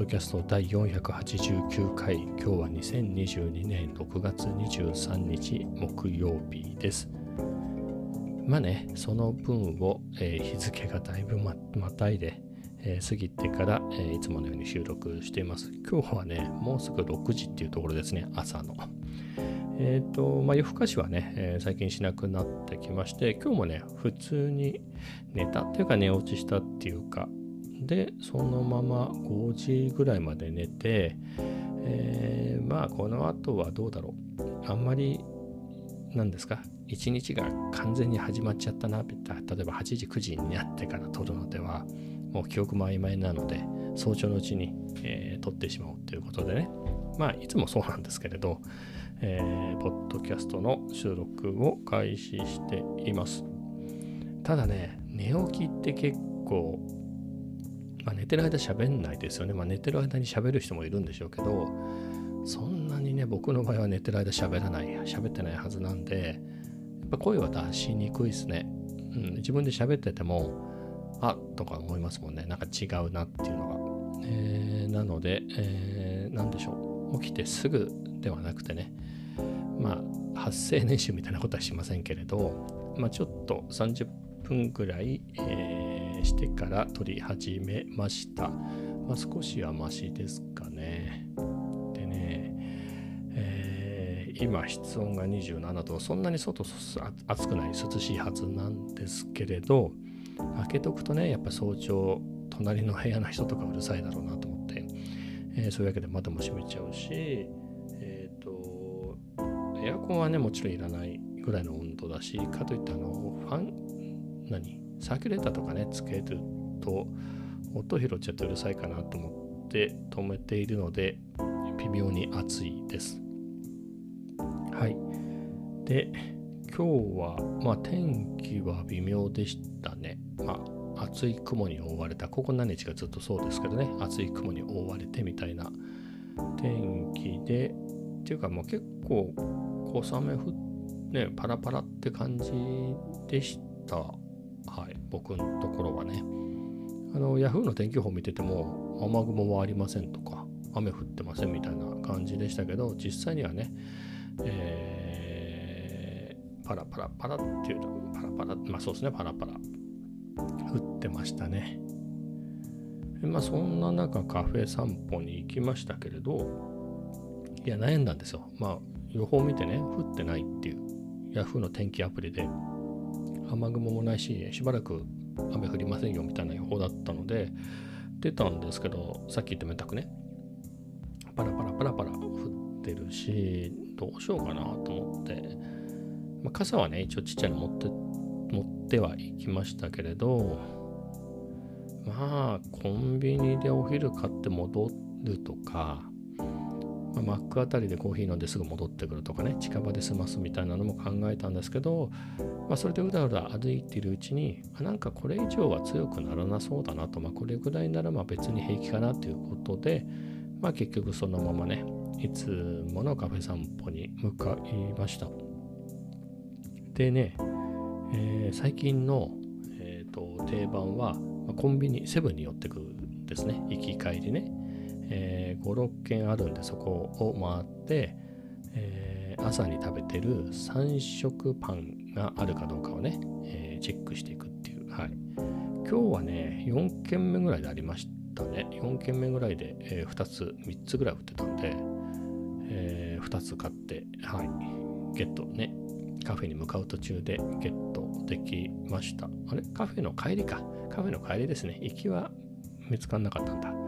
ドキャスト第489回今日は2022年6月23日木曜日です。まあねその分を、えー、日付がだいぶままたいで、えー、過ぎてから、えー、いつものように収録しています。今日はねもうすぐ6時っていうところですね朝の。えっ、と、まあ、夜更かしはね、え、最近しなくなってきまして、今日もね、普通に寝たっていうか寝落ちしたっていうか、で、そのまま5時ぐらいまで寝て、えー、まあ、この後はどうだろう。あんまり、何ですか、一日が完全に始まっちゃったなって、例えば8時、9時になってから撮るのでは、もう記憶も曖昧なので、早朝のうちに、えー、撮ってしまおうということでね、まあ、いつもそうなんですけれど、えー、ポッドキャストの収録を開始しています。ただね、寝起きって結構、まあ、寝てる間喋んないですよね。まあ、寝てる間に喋る人もいるんでしょうけど、そんなにね、僕の場合は寝てる間喋らない、喋ってないはずなんで、やっぱ声は出しにくいですね。うん、自分で喋ってても、あっとか思いますもんね。なんか違うなっていうのが。えー、なので、えー、何でしょう。起きてすぐではなくてね、まあ、発声練習みたいなことはしませんけれど、まあ、ちょっと30分ぐらい、えー、してから撮り始めました。まあ、少しはマシですかね。でね、えー、今室温が27度、そんなに外暑くない、涼しいはずなんですけれど、開けとくとね、やっぱ早朝、隣の部屋の人とかうるさいだろうなと思って、えー、そういうわけで窓も閉めちゃうし、えっとエアコンはね、もちろんいらないぐらいの温度だし、かといってあの、ファン、何？サーキュレーターとかね、つけると、音拾っちゃってうるさいかなと思って止めているので、微妙に暑いです。はい。で、今日は、まあ天気は微妙でしたね。まあ、厚い雲に覆われた、ここ何日かずっとそうですけどね、厚い雲に覆われてみたいな天気で、っていうかもう結構小雨降ねパラパラって感じでしたはい僕のところはね。あの Yahoo の天気予報見てても雨雲はありませんとか雨降ってませんみたいな感じでしたけど実際にはね、えー、パラパラパラっていうとパラパラまあそうですねパラパラ降ってましたね。まあそんな中カフェ散歩に行きましたけれどいや悩んだんですよ。まあ予報見てね、降ってないっていう、Yahoo の天気アプリで、雨雲もないし、しばらく雨降りませんよみたいな予報だったので、出たんですけど、さっき言っためたくね、パラパラパラパラ降ってるし、どうしようかなと思って、まあ、傘はね、一応ちっちゃいの持って、持ってはいきましたけれど、まあ、コンビニでお昼買って戻るとか、まあ、マックあたりでコーヒー飲んですぐ戻ってくるとかね近場で済ますみたいなのも考えたんですけど、まあ、それでうだうだ歩いているうちに、あ、なんかこれ以上は強くならなそうだなと、まあ、これぐらいならまあ別に平気かなということで、まあ、結局そのままねいつものカフェ散歩に向かいました。でね、えー、最近の、えーと、定番は、コンビニセブンに寄ってくるんですね。行き帰りね。えー、5、6軒あるんでそこを回って、えー、朝に食べてる3食パンがあるかどうかをね、えー、チェックしていくっていう。はい。今日はね、4軒目ぐらいでありましたね。4軒目ぐらいで、え、2つ、3つぐらい売ってたんで、え、2つ買って、はい、ゲットね。カフェに向かう途中でゲットできました。あれ？カフェの帰りか。カフェの帰りですね。行きは見つかんなかったんだ。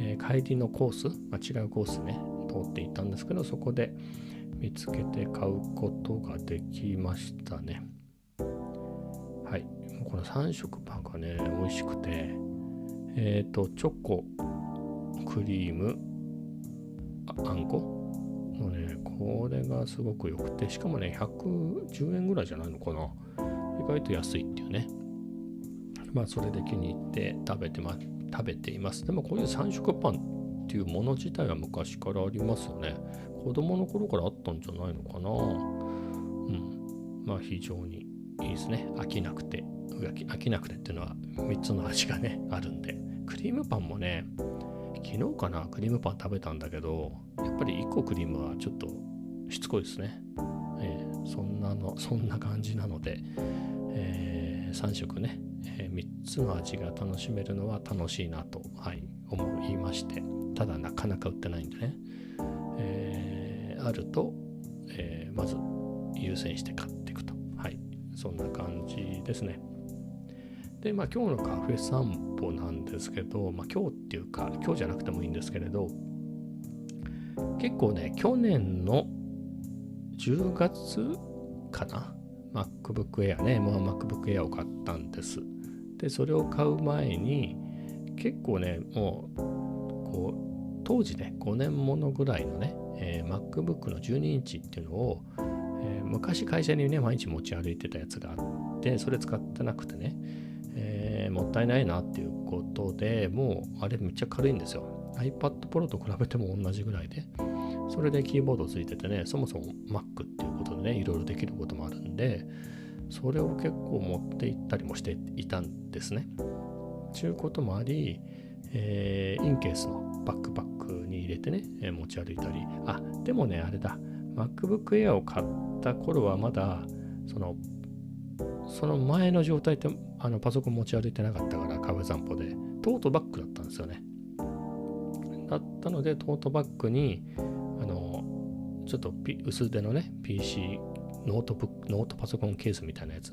えー、帰りのコース、まあ、違うコースね、通っていたんですけど、そこで見つけて買うことができましたね。はいもう。この3色パンがね、美味しくて、えっ、ー、と、チョコ、クリーム、あんこ？のね、これがすごく良くて、しかもね、110円ぐらいじゃないのかな。意外と安いっていうね。まあ、それで気に入って食べてます。食べています。でもこういう三色パンっていうもの自体は昔からありますよね。子供の頃からあったんじゃないのかな。うん。まあ非常にいいですね。飽きなくて。飽きなくてっていうのは3つの味がね、あるんで。クリームパンもね、昨日かなクリームパン食べたんだけどやっぱり1個クリームはちょっとしつこいですね、えー、そんなのそんな感じなので、えー、3食ね、えー、3つの味が楽しめるのは楽しいなと、はい、思いましてただなかなか売ってないんでね、えー、あると、えー、まず優先して買っていくと。はいそんな感じですね。でまあ今日のカフェ散歩なんですけど、まあ、今日っていうか今日じゃなくてもいいんですけれど結構ね去年の10月かな MacBook Air ね、まあ、MacBook Air を買ったんです。で、それを買う前に、結構ね、もう、こう、当時ね、5年ものぐらいのね、えー、MacBook の12インチっていうのを、えー、昔会社にね、毎日持ち歩いてたやつがあって、それ使ってなくてね、えー、もったいないなっていうことでもう、あれめっちゃ軽いんですよ。iPad Pro と比べても同じぐらいで。それでキーボードついててね、そもそも Mac っていうことでね、いろいろできることもあるんで、それを結構持っていったりもしていたんですね。ちゅうこともあり、えー、 Incase のバックパックに入れてね、え、持ち歩いたり、あ、でもね、あれだ、MacBook Air を買った頃はまだ、その、その前の状態ってあのパソコン持ち歩いてなかったからカフェ散歩でトートバッグだったんですよね。だったのでトートバッグにちょっと薄手のね、PC、ノートブック、ノートパソコンケースみたいなやつ、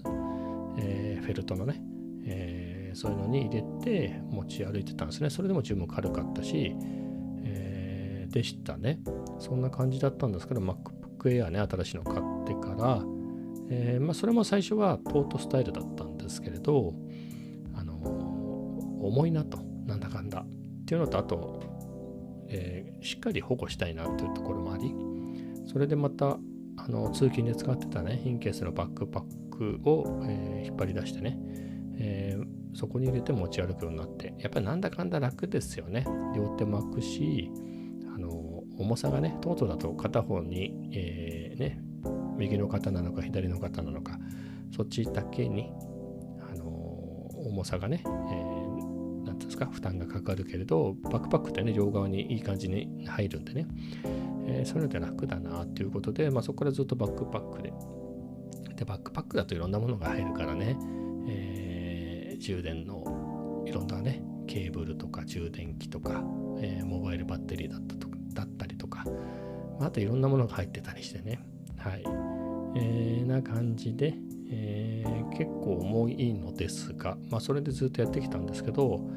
えー、フェルトのね、えー、そういうのに入れて持ち歩いてたんですね。それでも十分軽かったし、えー、でしたね。そんな感じだったんですけど、MacBook Air ね、新しいの買ってから、えー、まあ、それも最初はトートスタイルだったんですけれど、あの重いなと、なんだかんだ。っていうのと、あと、えー、しっかり保護したいなっていうところもあり、それでまたあの通勤で使ってたねインケースのバックパックを、えー、引っ張り出してね、えー、そこに入れて持ち歩くようになってやっぱりなんだかんだ楽ですよね。両手巻くしあの重さがねトートだと片方に、えー、ね右の肩なのか左の肩なのかそっちだけにあの重さがね、えー、なんですか負担がかかるけれどバックパックってね両側にいい感じに入るんでね。えー、そういうので楽だなっていうことで、まあ、そこからずっとバックパックで。で、バックパックだといろんなものが入るからね、えー、充電のいろんなね、ケーブルとか充電器とか、えー、モバイルバッテリーだったとだったりとか、まあ、あといろんなものが入ってたりしてね、はい。えー、な感じで、えー、結構重いのですが、まあ、それでずっとやってきたんですけど、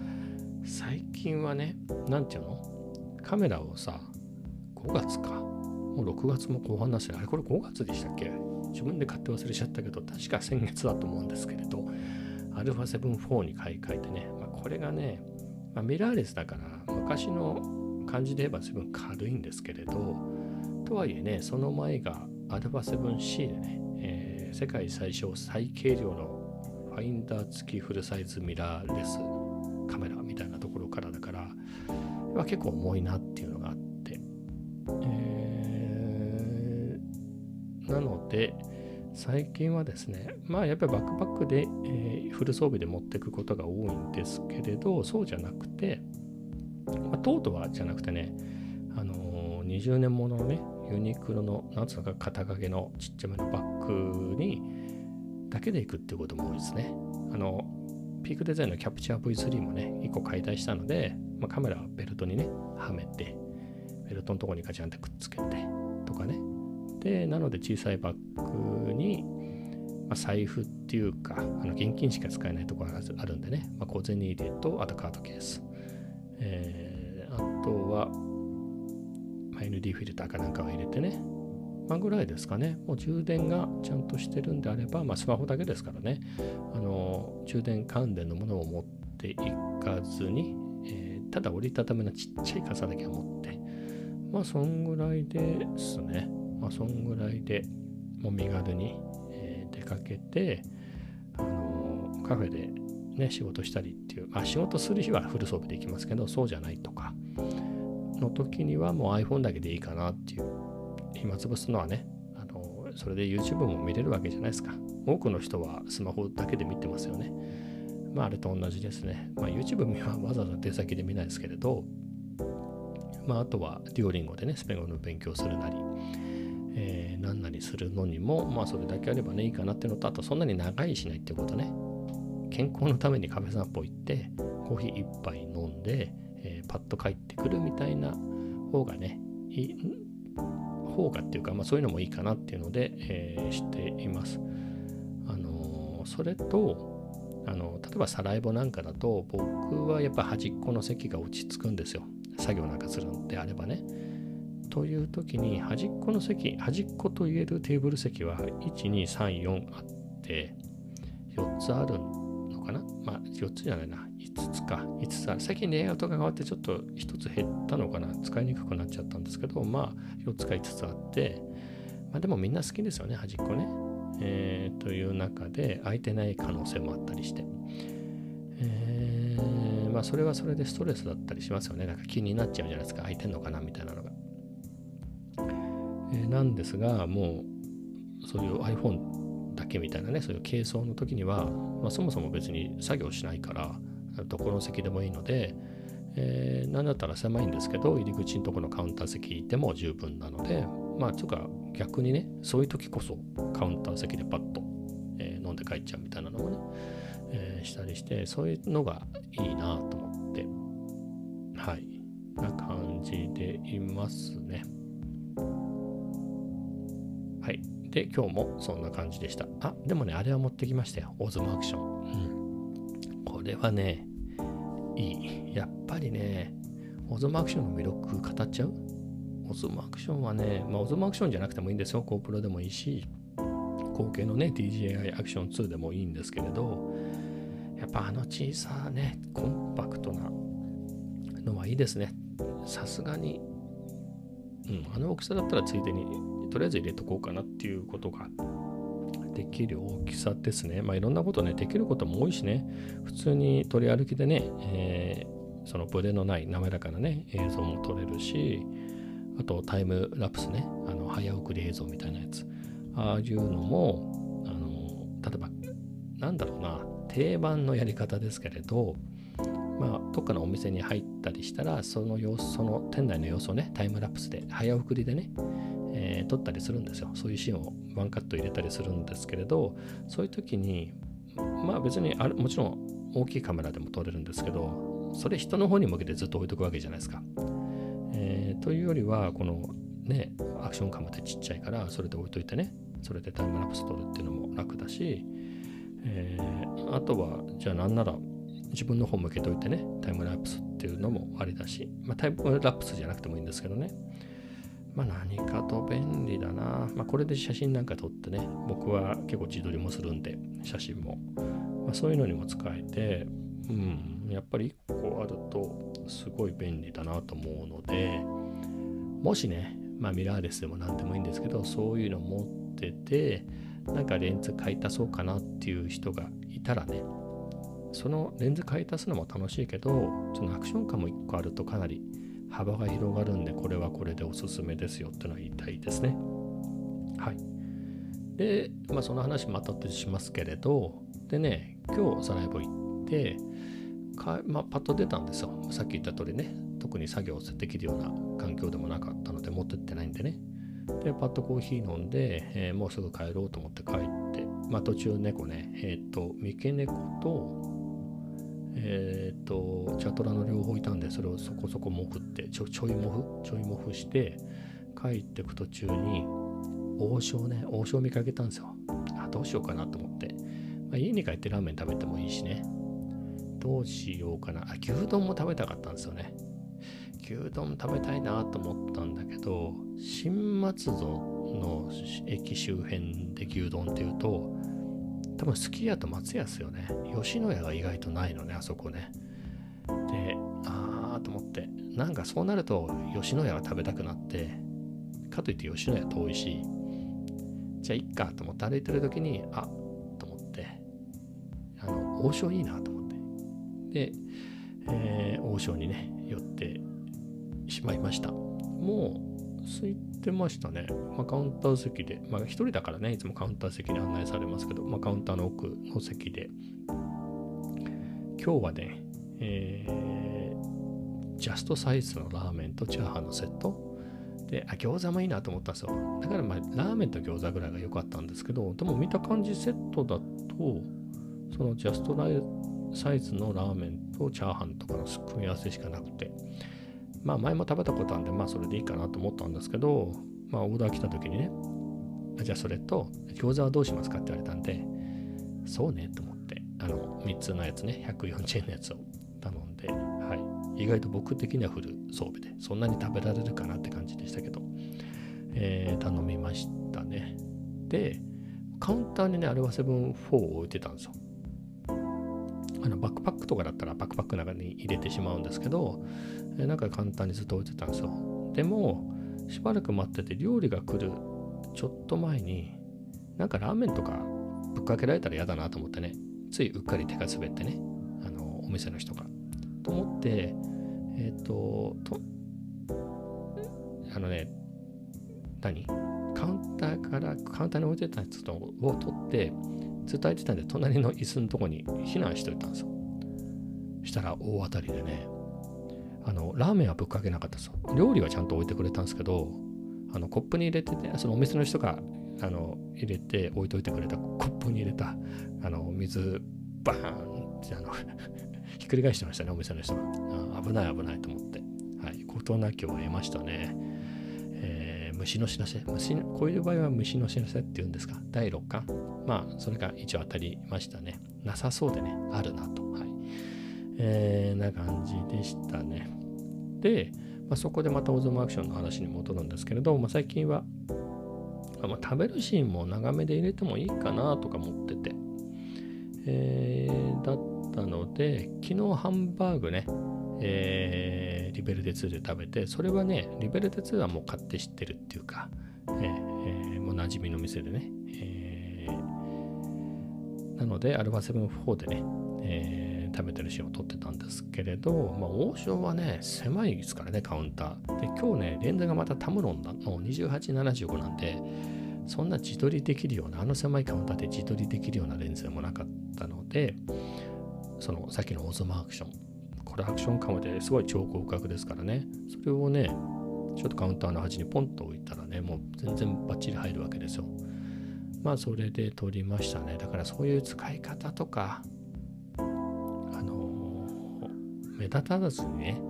最近はね、なんていうの？カメラをさ、5月か。もう6月も後半だし、あれこれ5月でしたっけ？自分で買って忘れちゃったけど、確か先月だと思うんですけれど、α7-4 に買い替えてね、まあ、これがね、まあ、ミラーレスだから昔の感じで言えば随分軽いんですけれど、とはいえね、その前が α7C でね、えー、世界最小最軽量のファインダー付きフルサイズミラーレスカメラみたいなところからだから、結構重いなっていうのなので、最近はですね、まあやっぱりバックパックで、えー、フル装備で持っていくことが多いんですけれど、そうじゃなくて、まあ、トートはじゃなくてね、あのー、20年もののね、ユニクロの、なんつうのか、肩掛けのちっちゃめのバッグに、だけで行くっていうことも多いですね。あの、ピークデザインのキャプチャー V3 もね、1個解体したので、まあ、カメラはベルトにね、はめて、ベルトのとこにガチャンってくっつけて、とかね、でなので小さいバッグに、まあ、財布っていうかあの現金しか使えないところがあるんでね、まあ、小銭入れとあとカードケース、えー、あとは、まあ、ND フィルターかなんかを入れてね。まあ、ぐらいですかね。もう充電がちゃんとしてるんであれば、まあ、スマホだけですからね、あの充電関連のものを持っていかずに、えー、ただ折りたためのちっちゃい傘だけを持って、まあ、そんぐらいですね。そんぐらいでもう身軽に、えー、出かけて、あのー、カフェでね、仕事したりっていう、まあ、仕事する日はフル装備できますけど、そうじゃないとか、の時にはもう iPhone だけでいいかなっていう、暇つぶすのはね、あのー、それで YouTube も見れるわけじゃないですか。多くの人はスマホだけで見てますよね。まあ、あれと同じですね。まあ、YouTube はわざわざ出先で見ないですけれど、まあ、あとはデュオリンゴでね、スペイン語の勉強するなり、えー、何なりするのにも、まあ、それだけあればね、いいかなっていうのと、あと、そんなに長いしないってことね。健康のためにカフェ散歩行って、コーヒー1杯飲んで、えー、パッと帰ってくるみたいな方がね、いい方がっていうか、まあ、そういうのもいいかなっていうので、えー、しています。あのー、それと、あの例えばサライボなんかだと僕はやっぱ端っこの席が落ち着くんですよ作業なんかするのであればねという時に端っこの席端っこと言えるテーブル席は1234あって4つあるのかな？まあ4つじゃないな。5つか。5つある。最近レイアウトが変わってちょっと1つ減ったのかな？使いにくくなっちゃったんですけどまあ4つか5つあってまあでもみんな好きですよね端っこね。えー、という中で空いてない可能性もあったりして、えー、まあそれはそれでストレスだったりしますよね。なんか気になっちゃうじゃないですか。空いてんのかな？みたいなのが、えー、なんですがもうそういう iPhone だけみたいなねそういう軽装の時には、まあ、そもそも別に作業しないからどこの席でもいいので、えー、なんだったら狭いんですけど入り口のところのカウンター席でも十分なのでまあ、というか逆にね、そういう時こそカウンター席でパッと、えー、飲んで帰っちゃうみたいなのもね、えー、したりして、そういうのがいいなと思って、はい、な感じでいますね。はい。で、今日もそんな感じでした。あ、でもね、あれは持ってきましたよ。オズマアクション。うん。これはね、いい。やっぱりね、オズマアクションの魅力語っちゃう？オズマアクションはね、まあ、オズマアクションじゃなくてもいいんですよ。GoPro でもいいし、後継のね、DJI アクション2でもいいんですけれど、やっぱあの小さね、コンパクトなのはいいですね。さすがに、うん、あの大きさだったらついでに、とりあえず入れとこうかなっていうことができる大きさですね。まあいろんなことね、できることも多いしね、普通に取り歩きでね、えー、そのブレのない滑らかなね、映像も撮れるし、あとタイムラプスね、あの早送り映像みたいなやつ。ああいうのも、あの例えば、なんだろうな、定番のやり方ですけれど、まあ、どっかのお店に入ったりしたら、その様子、その店内の様子をね、タイムラプスで、早送りでね、えー、撮ったりするんですよ。そういうシーンをワンカット入れたりするんですけれど、そういう時に、まあ別にあれ、もちろん大きいカメラでも撮れるんですけど、それ人の方に向けてずっと置いとくわけじゃないですか。えー、というよりはこのねアクションカムってちっちゃいからそれで置いといてねそれでタイムラプス撮るっていうのも楽だし、えー、あとはじゃあなんなら自分の方向けといてねタイムラプスっていうのもありだし、まあ、タイムラプスじゃなくてもいいんですけどねまあ何かと便利だな。まあこれで写真なんか撮ってね、僕は結構自撮りもするんで、写真も。まあそういうのにも使えて、うん、やっぱり1個あるとすごい便利だなと思うのでもしね、まあ、ミラーレスでも何でもいいんですけどそういうの持っててなんかレンズ買い足そうかなっていう人がいたらねそのレンズ買い足すのも楽しいけどそのアクション感も1個あるとかなり幅が広がるんでこれはこれでおすすめですよってのは言いたいですねはいでまあその話またってしますけれどでね今日サライボ行ってか、まあ、パッと出たんですよ。さっき言った通りね、特に作業できるような環境でもなかったので持ってってないんでね。で、パッとコーヒー飲んで、えー、もうすぐ帰ろうと思って帰って、まあ途中猫ね、えっ、ー、と、三毛猫と、えっ、ー、と、チャトラの両方いたんで、それをそこそこもふって、ちょちょいもふ、ちょいもふして、帰ってく途中に、王将ね、王将見かけたんですよ。あ、どうしようかなと思って。まあ、家に帰ってラーメン食べてもいいしね。どうしようかな。あ、牛丼も食べたかったんですよね。牛丼食べたいなと思ったんだけど、新松戸の駅周辺で牛丼っていうと、多分すき家と松屋ですよね。吉野家が意外とないのね、あそこね。で、あーと思って、なんかそうなると吉野家が食べたくなって、かといって吉野家遠いし、じゃあいっかと思って歩いてる時に、あと思って、あの、王将いいなと思って。で、えー、王将にね、寄ってしまいました。もう、空いてましたね。まあ、カウンター席で、まあ、一人だからね、いつもカウンター席に案内されますけど、まあ、カウンターの奥の席で、今日はね、えー、ジャストサイズのラーメンとチャーハンのセット。であ餃子もいいなと思ったんですよ。だからまあラーメンと餃子ぐらいが良かったんですけどでも見た感じセットだとそのジャストサイズのラーメンとチャーハンとかの組み合わせしかなくて。まあ前も食べたことあるんでまあそれでいいかなと思ったんですけどまあオーダー来た時にねじゃあそれと餃子はどうしますかって言われたんでそうねと思ってあの3つのやつね140円のやつを頼んではい。意外と僕的にはフル装備でそんなに食べられるかなって感じでしたけど、えー、頼みましたね。でカウンターにねアルファセブン4を置いてたんですよ。あのバックパックとかだったらバックパックの中に入れてしまうんですけど、え、なんか簡単にずっと置いてたんですよ。でもしばらく待ってて料理が来るちょっと前になんかラーメンとかぶっかけられたら嫌だなと思ってね。ついうっかり手が滑ってね。あのお店の人が。と思ってえっ、ー、ととあのね何？カウンターからカウンターに置いてたやつを取ってずっと空いてたんで隣の椅子のとこに避難しといたんですよ。したら大当たりでねあのラーメンはぶっかけなかったですよ。料理はちゃんと置いてくれたんですけどあのコップに入れててそのお店の人があの入れて置いといてくれたコップに入れたあの水バーンってあの ひっくり返してましたねお店の人が。危ない危ないと思って。はい事なきを得ましたね、えー、虫の知らせ。虫こういう場合は虫の知らせっていうんですか？第6巻まあそれが一応当たりましたね。なさそうでねあるなと。はい。えー、な感じでしたね。でまあ、そこでまたオズムアクションの話に戻るんですけれど、まあ、最近は、まあ、食べるシーンも長めで入れてもいいかなとか思ってて、えー、だったので昨日ハンバーグね、えー、リベルテ2で食べてそれはねリベルテ2はもう買って知ってるっていうか、えー、えー、もう馴染みの店でね、なのでアルファ7-4でね、えー食べてるシーンを撮ってたんですけれど、まあ、王将はね、狭いですからね、カウンター。で、今日ね、レンズがまたタムロンの2875なんで、そんな自撮りできるような、あの狭いカウンターで自撮りできるようなレンズでもなかったので、そのさっきのオズマアクション。これアクションカムですごい超広角ですからね、それをね、ちょっとカウンターの端にポンと置いたらね、もう全然バッチリ入るわけですよ。まあそれで撮りましたね。だからそういう使い方とかあの、目立たずにね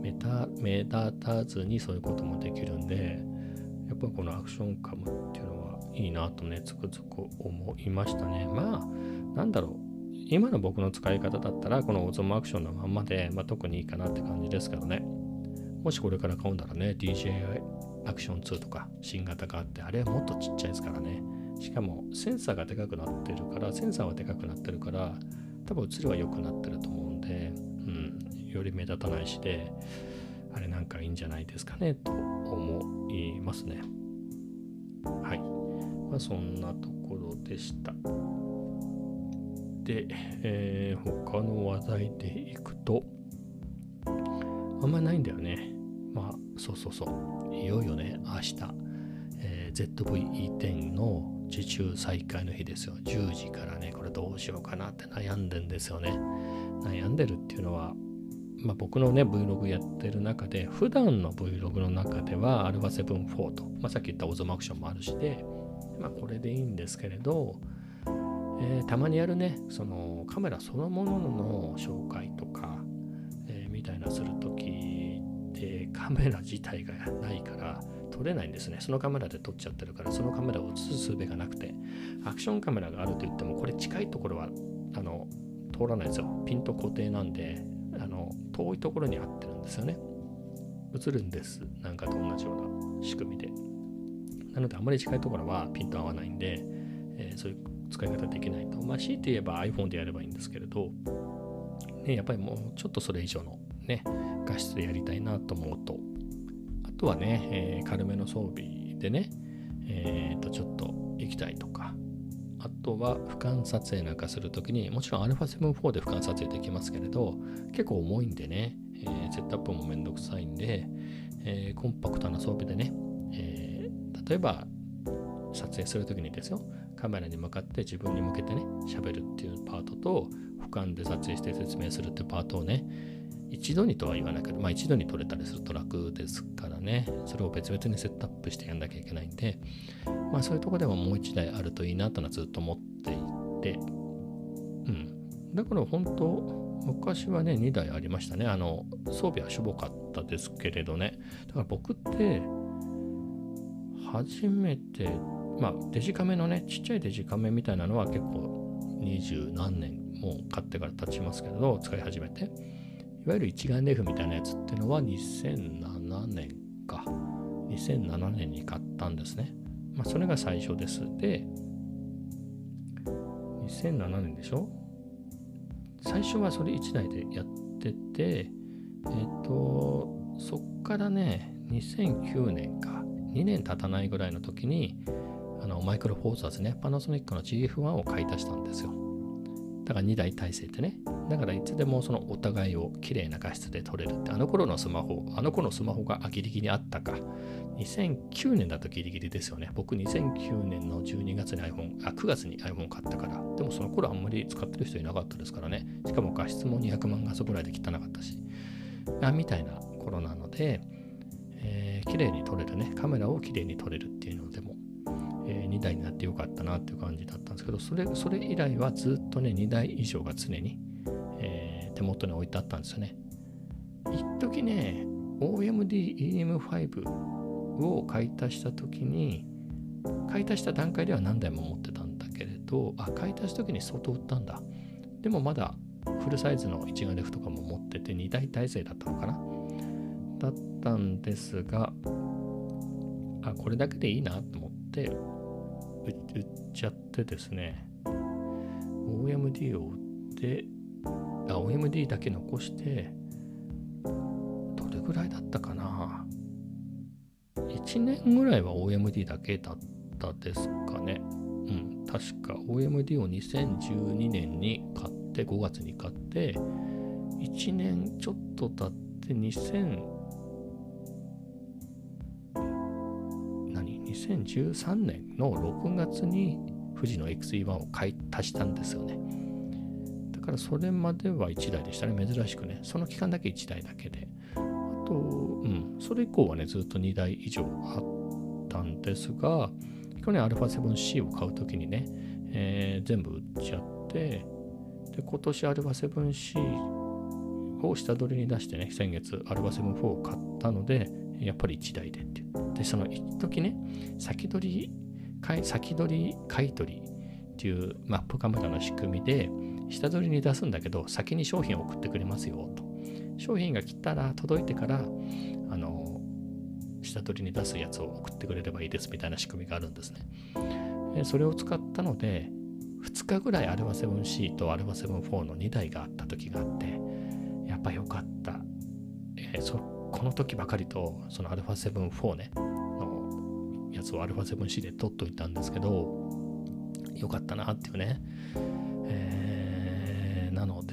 目目立たずにそういうこともできるんでやっぱこのアクションカムっていうのはいいなとねつくづく思いましたね。まあなんだろう。今の僕の使い方だったらこのオゾムアクションのまんまで、まあ、特にいいかなって感じですけどね。もしこれから買うんだらね DJI アクション2とか新型があってあれはもっとちっちゃいですからね。しかもセンサーがでかくなってるからセンサーはでかくなってるから多分映りは良くなってると思うんでうんより目立たないしであれなんかいいんじゃないですかねと思いますね。はい。まあそんなところでした。で、えー、他の話題でいくとあんまないんだよね。まあそうそうそう。いよいよね明日、えー、ZVE10 の受注再開の日ですよ。10時からねこれどうしようかなって悩んでんですよね。悩んでるっていうのはまあ、僕のね Vlog やってる中で普段の Vlog の中では α7-4 と、まあ、さっき言ったオゾマアクションもあるしで、まあ、これでいいんですけれど、えー、たまにやるねそのカメラそのものの紹介とか、えー、みたいなするときってカメラ自体がないから撮れないんですね。そのカメラで撮っちゃってるからそのカメラを映す術がなくてアクションカメラがあると言ってもこれ近いところはあの通らないですよ。ピント固定なんであの遠いところに合ってるんですよね。映るんです。なんかと同じような仕組みで。なのであまり近いところはピント合わないんで、えー、そういう使い方できないと。まあ強いて言えば iPhone でやればいいんですけれど、ね、やっぱりもうちょっとそれ以上のね画質でやりたいなと思うと。とはね、えー、軽めの装備でねえ、ー、とちょっと行きたいとか。あとは俯瞰撮影なんかするときにもちろん α7-4 で俯瞰撮影できますけれど結構重いんでね、えー、セットアップもめんどくさいんで、えー、コンパクトな装備でね、えー、例えば撮影するときにですよカメラに向かって自分に向けてね喋るっていうパートと俯瞰で撮影して説明するっていうパートをね、一度にとは言わないけど、まあ一度に取れたりすると楽ですからね、それを別々にセットアップしてやんなきゃいけないんで、まあそういうとこでももう一台あるといいなとはずっと思っていて、うん。だから本当、昔はね、2台ありましたね。あの、装備はしょぼかったですけれどね。だから僕って、初めて、まあデジカメのね、ちっちゃいデジカメみたいなのは結構二十何年もう買ってから経ちますけど、使い始めて。いわゆる一眼レフみたいなやつっていうのは2007年か。2007年に買ったんですね。まあ、それが最初です。で、2007年でしょ？最初はそれ1台でやってて、えっ、ー、と、そっからね、2009年か、2年経たないぐらいの時に、あのマイクロフォーザーズね、パナソニックの GF1 を買い足したんですよ。だから2台体制ってね。だからいつでもそのお互いを綺麗な画質で撮れるって、あの頃のスマホ、あの頃のスマホがギリギリあったか。2009年だとギリギリですよね。僕2009年の12月に iPhone、あ、9月に iPhone 買ったから。でもその頃あんまり使ってる人いなかったですからね。しかも画質も200万画素ぐらいで汚かったし。あみたいな頃なので、えー、綺麗に撮れるね。カメラを綺麗に撮れるっていうのでもえ、2台になってよかったなっていう感じだったんですけど、それそれ以来はずっとね、2台以上が常に、手元に置いてあったんですよね。一時ね、OMD-EM5 を買い足した時に、買い足した段階では何台も持ってたんだけれど、あ、買い足す時に相当売ったんだ。でもまだフルサイズの一眼レフとかも持ってて2台体制だったのかなだったんですが、あ、これだけでいいなと思って、売っちゃってですね、OMD を売って、OMD だけ残して、どれぐらいだったかな ?1 年ぐらいは OMD だけだったですかね。うん、確か OMD を2012年に買って、5月に買って、1年ちょっと経って2000 2013年の6月に富士の XE1 を買い足したんですよね。だからそれまでは1台でしたね、珍しくね。その期間だけ1台だけで。あと、うん、それ以降はね、ずっと2台以上あったんですが、去年 α7C を買うときにね、えー、全部売っちゃって、で、今年 α7C を下取りに出してね、先月 α7-4 を買ったので、やっぱり1台でっていう。で、その一時ね、先取り、先取り買い取りっていうマップカメラの仕組みで、 下取りに出すんだけど、先に商品を送ってくれますよと。商品が来たら、届いてから、あの、下取りに出すやつを送ってくれればいいですみたいな仕組みがあるんですね。それを使ったので、2日ぐらい α7C と α7-4 の2台があった時があって、やっぱ良かった。えー、そこの時ばかりと、その α7-4 ね、のやつを α7C で撮っといたんですけど、よかったなっていうね。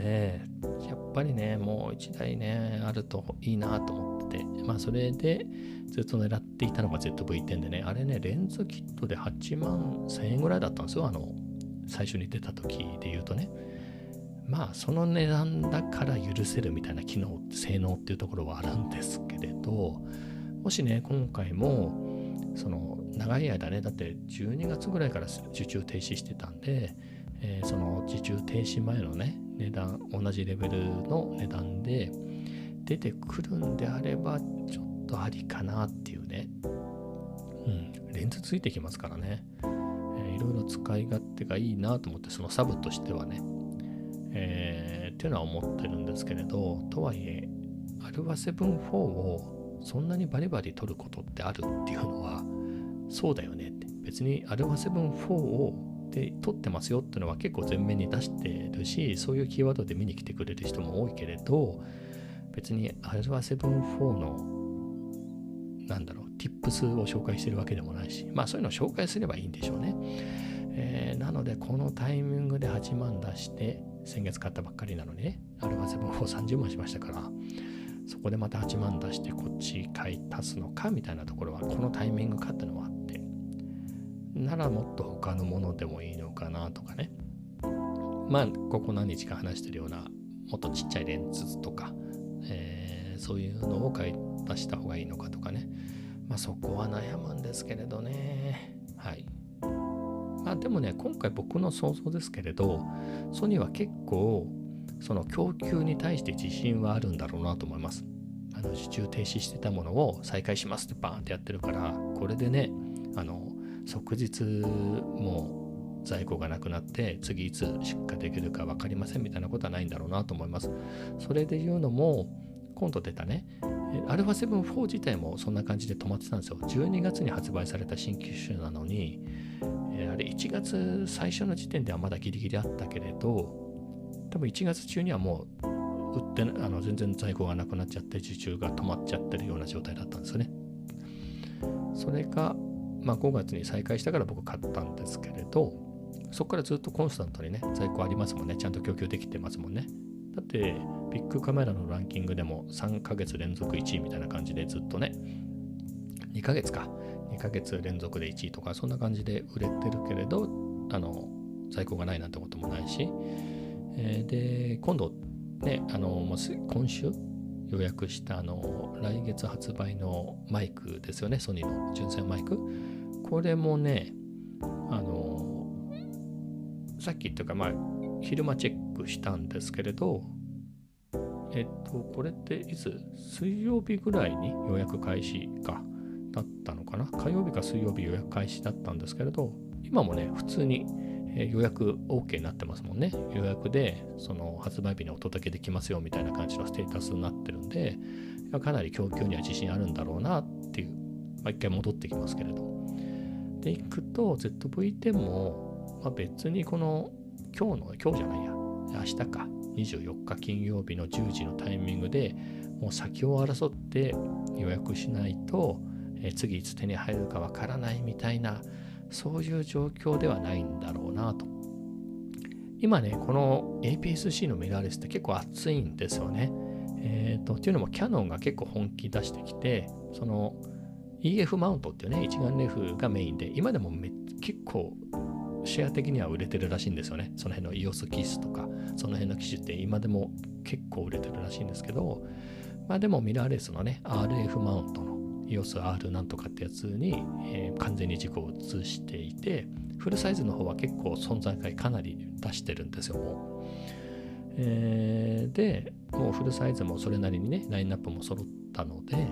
で、やっぱりね、もう1台ね、あるといいなと思ってて、まあそれでずっと狙っていたのが ZV-10 でね、あれね、レンズキットで8万1000円ぐらいだったんですよ、あの、最初に出た時で言うとね。まあその値段だから許せるみたいな機能性能っていうところはあるんですけれどもしね今回もその長い間ねだって12月ぐらいから受注停止してたんで、えー、その受注停止前のね値段同じレベルの値段で出てくるんであればちょっとありかなっていうね。うん。レンズついてきますからね、えー、いろいろ使い勝手がいいなと思ってそのサブとしてはね。えー、っていうのは思ってるんですけれど、とはいえ、アルファ7-4をそんなにバリバリ取ることってあるっていうのは、そうだよねって。別にアルファ7-4をで取ってますよっていうのは結構前面に出してるし、そういうキーワードで見に来てくれる人も多いけれど、別にアルファ7-4のなんだろう、tips を紹介してるわけでもないし、まあそういうのを紹介すればいいんでしょうね。えー、なので、このタイミングで8万出して、先月買ったばっかりなのにね、アルファ7 4 30万しましたから、そこでまた8万出してこっち買い足すのかみたいなところは、このタイミングかってのもあって、ならもっと他のものでもいいのかなとかね。まあ、ここ何日か話してるような、もっとちっちゃいレンズとか、えー、そういうのを買い出した方がいいのかとかね。まあそこは悩むんですけれどね。はい。まあでもね、今回僕の想像ですけれど、ソニーは結構その供給に対して自信はあるんだろうなと思います。あの受注停止してたものを再開しますってバーンってやってるから、これでね、あの即日もう在庫がなくなって次いつ出荷できるか分かりませんみたいなことはないんだろうなと思います。それで言うのも今度出たね α7-4 自体もそんな感じで止まってたんですよ。12月に発売された新機種なのに、あれ1月最初の時点ではまだギリギリあったけれど、多分1月中にはもう売ってあの全然在庫がなくなっちゃって受注が止まっちゃってるような状態だったんですよね。それが、まあ、5月に再開したから僕買ったんですけれどそこからずっとコンスタントにね在庫ありますもんね。ちゃんと供給できてますもんね。だってビッグカメラのランキングでも3ヶ月連続1位みたいな感じでずっとね2ヶ月か。2ヶ月連続で1位とかそんな感じで売れてるけれどあの在庫がないなんてこともないし。えー、で、今度、ね、あの、今週？予約したあの、来月発売のマイクですよね、ソニーの純正マイク。これもね、あの、さっきっていうか、まあ、昼間チェックしたんですけれど、えっと、これっていつ水曜日ぐらいに予約開始かだったのかな？火曜日か水曜日予約開始だったんですけれど、今もね、普通に予約 OK になってますもんね。予約でその発売日にお届けできますよみたいな感じのステータスになってるんで、かなり供給には自信あるんだろうなっていう、まあ、一回戻ってきますけれど。で、いくと ZV-10 も、まあ、別にこの今日の、今日じゃないや、明日か、24日金曜日の10時のタイミングでもう先を争って予約しないと、え次いつ手に入るかわからないみたいなそういう状況ではないんだろうなと。今ね、この APS-C のミラーレスって結構熱いんですよね。えーと、っていうのもキャノンが結構本気出してきて、その EF マウントっていうね、一眼レフがメインで、今でも結構シェア的には売れてるらしいんですよね。その辺の EOS キスとか、その辺の機種って今でも結構売れてるらしいんですけど、まあでもミラーレスのね、RF マウントの EOSR なんとかってやつに、えー、完全に軸を移していてフルサイズの方は結構存在感かなり出してるんですよもう、えー、でもうフルサイズもそれなりにねラインナップも揃ったので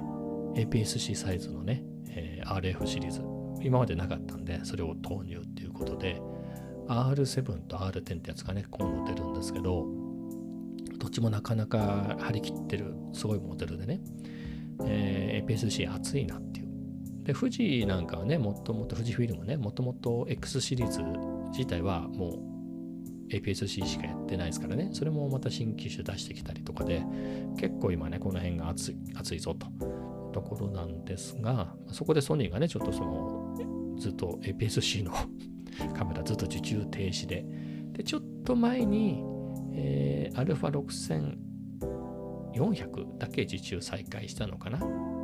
APS-C サイズのね、えー、RF シリーズ。今までなかったんでそれを投入っていうことで R7 と R10 ってやつがね今度出るんですけどどっちもなかなか張り切ってるすごいモデルでねえー、APS-C 熱いなっていう。で、富士なんかはね、もともと富士フィルムね、もともと X シリーズ自体はもう APS-C しかやってないですからね、それもまた新機種出してきたりとかで、結構今ね、この辺が熱い熱いぞと。ところなんですが、そこでソニーがね、ちょっとその、ずっと APS-C の カメラずっと受注停止で、で、ちょっと前に、えー、α6400 だけ受注再開したのかな。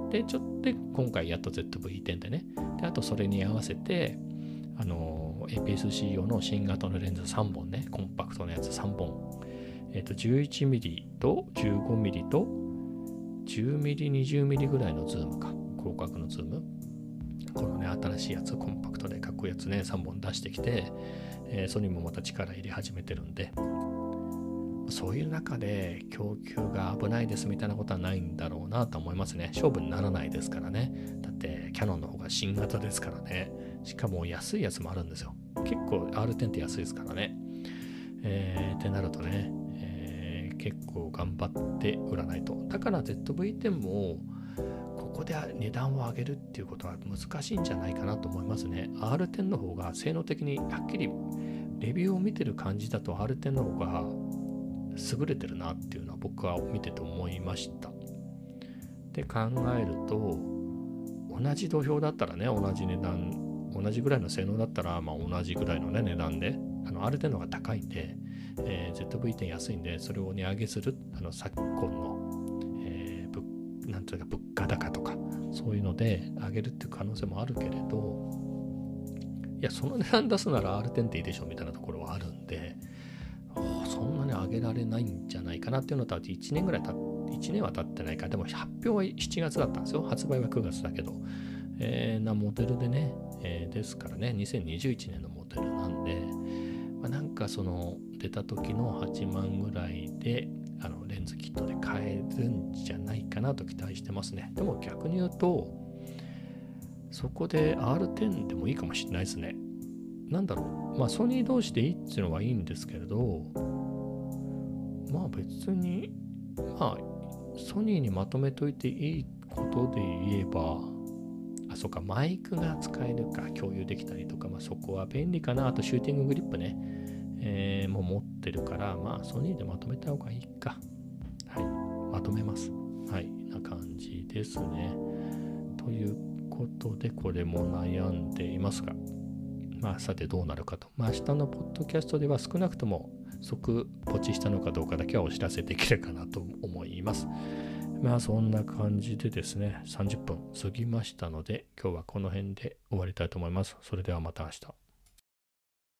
で、ちょっと今回やっと ZV-10 でね。で、あとそれに合わせて、あの、APS-C 用の新型のレンズ3本ね、コンパクトなやつ3本。えっ、ー、と、11mm と 15mm と 10mm、20mm ぐらいのズームか。広角のズーム。このね、新しいやつ、コンパクトでかっこいいやつね、3本出してきて、えー、ソニーもまた力入れ始めてるんで、そういう中で供給が危ないですみたいなことはないんだろうなと思いますね。勝負にならないですからね。だってキャノンの方が新型ですからね。しかも安いやつもあるんですよ。結構 R10 って安いですからね。えー、ってなるとね、結構頑張って売らないと。だから ZV-10 もここで値段を上げるっていうことは難しいんじゃないかなと思いますね。R10 の方が性能的にはっきりレビューを見てる感じだと R10 の方が優れてるなっていうのは僕は見てて思いました。で考えると同じ土俵だったらね同じ値段同じぐらいの性能だったら、まあ、同じぐらいの、ね、値段であのある程度が高いんで、えー、ZV-10 安いんでそれを値上げするあの昨今の、えー、なんというか物価高とかそういうので上げるっていう可能性もあるけれどいやその値段出すなら R10 でいいでしょみたいなところはあるんでそんなに上げられないんじゃないかなっていうのとあと1年ぐらい経って1年は経ってないから。でも発表は7月だったんですよ。発売は9月だけど。えー、なモデルでね、えー、ですからね、2021年のモデル、なんかその出た時の8万ぐらいであのレンズキットで買えるんじゃないかなと期待してますね。でも逆に言うと、そこで R10 でもいいかもしれないですね。なんだろう。まあソニー同士でいいっていうのはいいんですけれど、まあ別に、まあソニーにまとめといていいことで言えば、あ、そっか、マイクが使えるか、共有できたりとか、まあそこは便利かな。あとシューティンググリップね。えー、もう持ってるから、まあソニーでまとめた方がいいか。はい。まとめます。はい。な感じですね。ということで、これも悩んでいますが、まあさてどうなるかと。まあ明日のポッドキャストでは少なくとも即ポチしたのかどうかだけはお知らせできるかなと思います。まあそんな感じでですね、30分過ぎましたので、今日はこの辺で終わりたいと思います。それではまた明日。